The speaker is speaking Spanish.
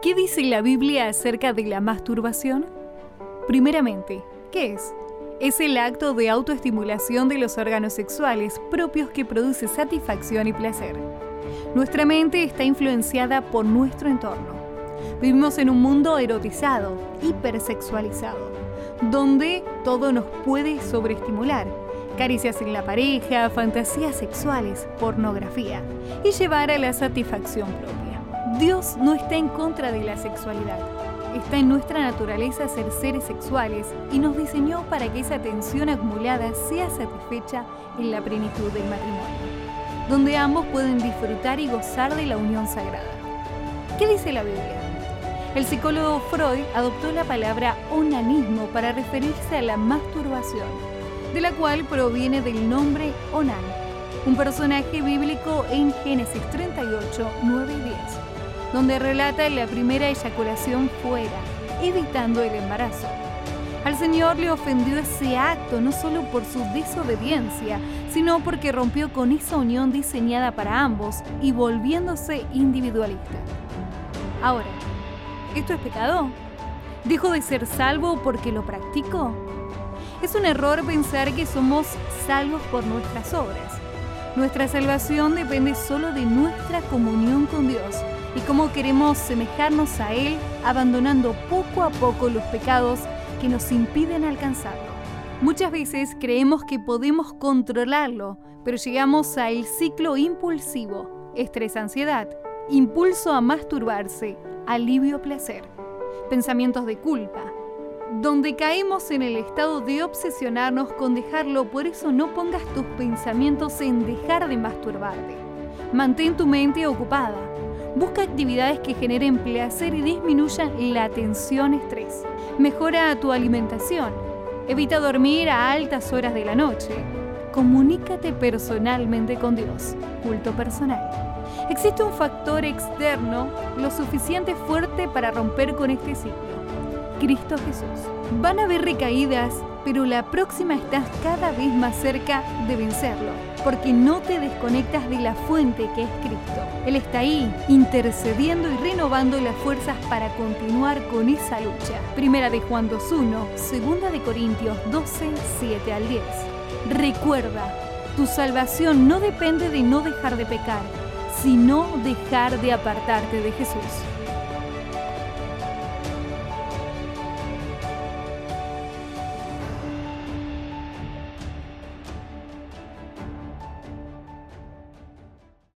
¿Qué dice la Biblia acerca de la masturbación? Primeramente, ¿qué es? Es el acto de autoestimulación de los órganos sexuales propios que produce satisfacción y placer. Nuestra mente está influenciada por nuestro entorno. Vivimos en un mundo erotizado, hipersexualizado, donde todo nos puede sobreestimular. Caricias en la pareja, fantasías sexuales, pornografía y llevar a la satisfacción propia. Dios no está en contra de la sexualidad. Está en nuestra naturaleza ser seres sexuales y nos diseñó para que esa tensión acumulada sea satisfecha en la plenitud del matrimonio, donde ambos pueden disfrutar y gozar de la unión sagrada. ¿Qué dice la Biblia? El psicólogo Freud adoptó la palabra onanismo para referirse a la masturbación, de la cual proviene del nombre Onan, un personaje bíblico en Génesis 38, 9 y 10 donde relata la primera eyaculación fuera, evitando el embarazo. Al Señor le ofendió ese acto no solo por su desobediencia, sino porque rompió con esa unión diseñada para ambos y volviéndose individualista. Ahora, ¿esto es pecado? ¿Dejo de ser salvo porque lo practico? Es un error pensar que somos salvos por nuestras obras. Nuestra salvación depende solo de nuestra comunión con Dios y cómo queremos semejarnos a Él abandonando poco a poco los pecados que nos impiden alcanzarlo. Muchas veces creemos que podemos controlarlo, pero llegamos al ciclo impulsivo, estrés-ansiedad, impulso a masturbarse, alivio-placer, pensamientos de culpa, donde caemos en el estado de obsesionarnos con dejarlo, por eso no pongas tus pensamientos en dejar de masturbarte. Mantén tu mente ocupada, Busca actividades que generen placer y disminuyan la tensión-estrés. Mejora tu alimentación. Evita dormir a altas horas de la noche. Comunícate personalmente con Dios. Culto personal. Existe un factor externo lo suficiente fuerte para romper con este ciclo. Cristo Jesús. Van a haber recaídas, pero la próxima estás cada vez más cerca de vencerlo, porque no te desconectas de la fuente que es Cristo. Él está ahí, intercediendo y renovando las fuerzas para continuar con esa lucha. Primera de Juan 2.1, segunda de Corintios 12, 7 al 10. Recuerda, tu salvación no depende de no dejar de pecar, sino dejar de apartarte de Jesús.